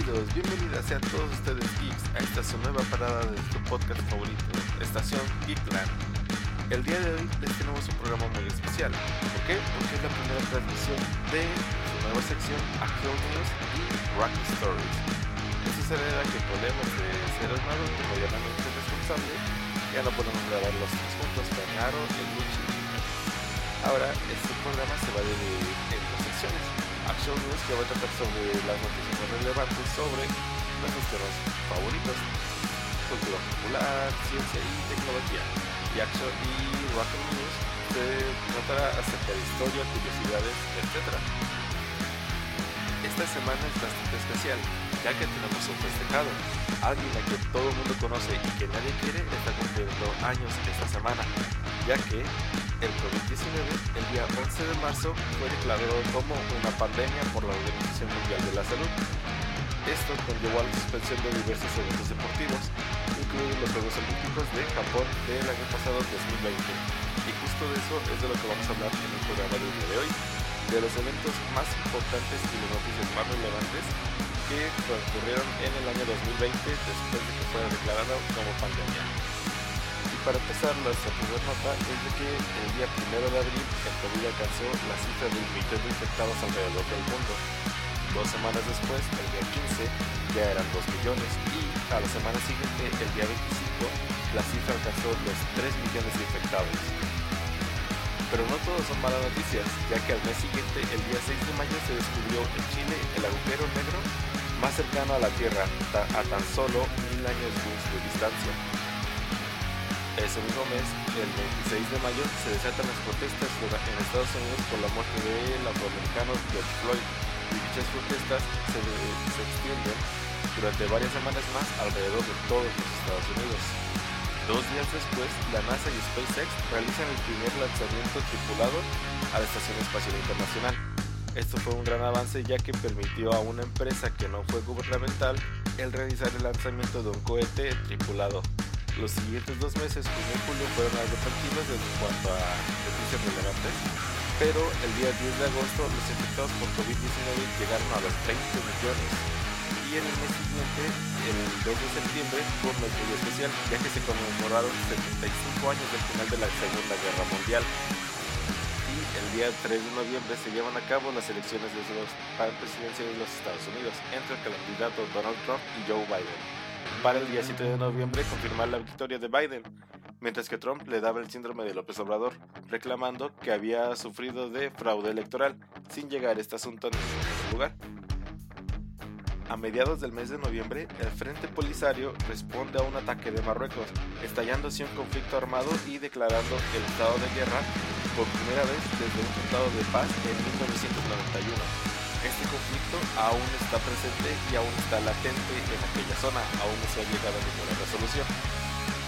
Bienvenidos, bienvenidas sean todos ustedes geeks a esta su nueva parada de su podcast favorito, Estación Geekland. El día de hoy les tenemos un programa muy especial. ¿Por qué? Porque es la primera transmisión de su nueva sección Action News y Rocky Stories. Esto se debe a que problemas de ser armado y medianamente responsable ya no podemos grabar los tres juntos Aro, el Luchi Ahora, este programa se va a dividir en dos secciones Action News que va a tratar sobre las noticias más relevantes sobre nuestros temas favoritos, cultura popular, ciencia y tecnología. Y Action y Rock News se tratará acerca de historia, curiosidades, etc. Esta semana es bastante especial, ya que tenemos un festejado. Alguien a quien todo el mundo conoce y que nadie quiere está cumpliendo años esta semana, ya que el COVID-19 el día 11 de marzo fue declarado como una pandemia por la Organización Mundial de la Salud. Esto conllevó a la suspensión de diversos eventos deportivos, incluidos los Juegos Olímpicos de Japón del año pasado 2020. Y justo de eso es de lo que vamos a hablar en el programa del día de hoy, de los eventos más importantes y las noticias más relevantes que ocurrieron en el año 2020 después de que fuera declarado como pandemia para empezar, la primera nota es de que el día 1 de abril el COVID alcanzó la cifra de un millón de infectados alrededor del mundo. Dos semanas después, el día 15, ya eran 2 millones y a la semana siguiente, el día 25, la cifra alcanzó los 3 millones de infectados. Pero no todos son malas noticias, ya que al mes siguiente, el día 6 de mayo, se descubrió en Chile el agujero negro más cercano a la Tierra, a tan solo mil años de distancia. Ese mismo mes, el 26 de mayo, se desatan las protestas en Estados Unidos por la muerte del afroamericano George Floyd y dichas protestas se, extienden durante varias semanas más alrededor de todos los Estados Unidos. Dos días después, la NASA y SpaceX realizan el primer lanzamiento tripulado a la Estación Espacial Internacional. Esto fue un gran avance ya que permitió a una empresa que no fue gubernamental el realizar el lanzamiento de un cohete tripulado. Los siguientes dos meses, junio y julio, fueron algo tranquilos en cuanto a noticias relevantes, pero el día 10 de agosto los infectados por COVID-19 llegaron a los 30 millones. Y en el mes siguiente, el 2 de septiembre, fue un mes especial, ya que se conmemoraron 75 años del final de la Segunda Guerra Mundial. Y el día 3 de noviembre se llevan a cabo las elecciones de los presidenciales de los Estados Unidos entre el candidato Donald Trump y Joe Biden para el día 7 de noviembre confirmar la victoria de Biden, mientras que Trump le daba el síndrome de López Obrador, reclamando que había sufrido de fraude electoral, sin llegar este asunto en ningún lugar. A mediados del mes de noviembre, el Frente Polisario responde a un ataque de Marruecos, estallando así un conflicto armado y declarando el estado de guerra por primera vez desde un tratado de paz en 1991. Conflicto aún está presente y aún está latente en aquella zona, aún no se ha llegado a ninguna resolución.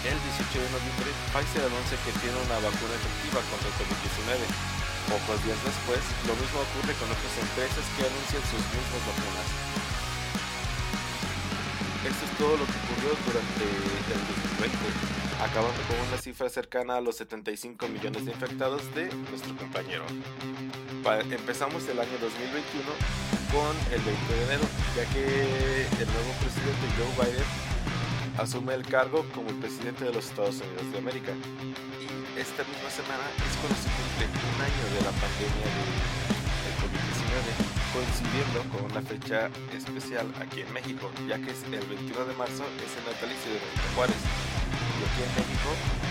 El 18 de noviembre, Pfizer anuncia que tiene una vacuna efectiva contra el COVID-19. Pocos días después, lo mismo ocurre con otras empresas que anuncian sus mismas vacunas. Esto es todo lo que ocurrió durante el 2020, acabando con una cifra cercana a los 75 millones de infectados de nuestro compañero empezamos el año 2021 con el 20 de enero, ya que el nuevo presidente Joe Biden asume el cargo como el presidente de los Estados Unidos de América. Y esta misma semana es cuando se cumple un año de la pandemia del COVID-19, coincidiendo con una fecha especial aquí en México, ya que es el 21 de marzo, es el natalicio de Benito Juárez aquí en México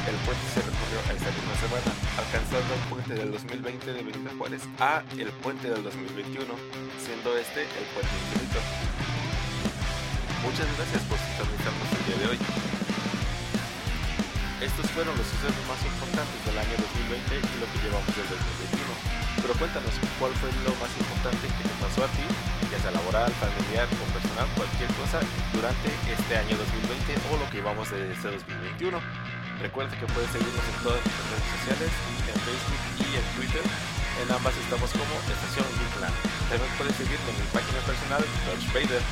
el puente se recorrió esta misma semana, alcanzando el puente del 2020 de Benito Juárez a el puente del 2021, siendo este el puente infinito. Muchas gracias por sintonizarnos el día de hoy. Estos fueron los sucesos más importantes del año 2020 y lo que llevamos del 2021. Pero cuéntanos, ¿cuál fue lo más importante que te pasó a ti, ya sea laboral, familiar o personal, cualquier cosa, durante este año 2020 o lo que llevamos de este 2021? Recuerda que puedes seguirnos en todas nuestras redes sociales, en Facebook y en Twitter. En ambas estamos como Estación Geekland. También puedes seguirme en mi página personal, George Vader.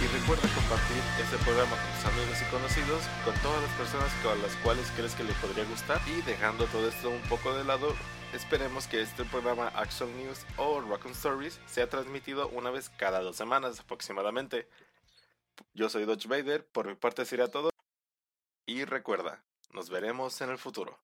Y recuerda compartir este programa con tus amigos y conocidos, con todas las personas con las cuales crees que le podría gustar. Y dejando todo esto un poco de lado, esperemos que este programa Action News o Rock Stories sea transmitido una vez cada dos semanas aproximadamente. Yo soy Dodge Vader, por mi parte sería todo. Y recuerda, nos veremos en el futuro.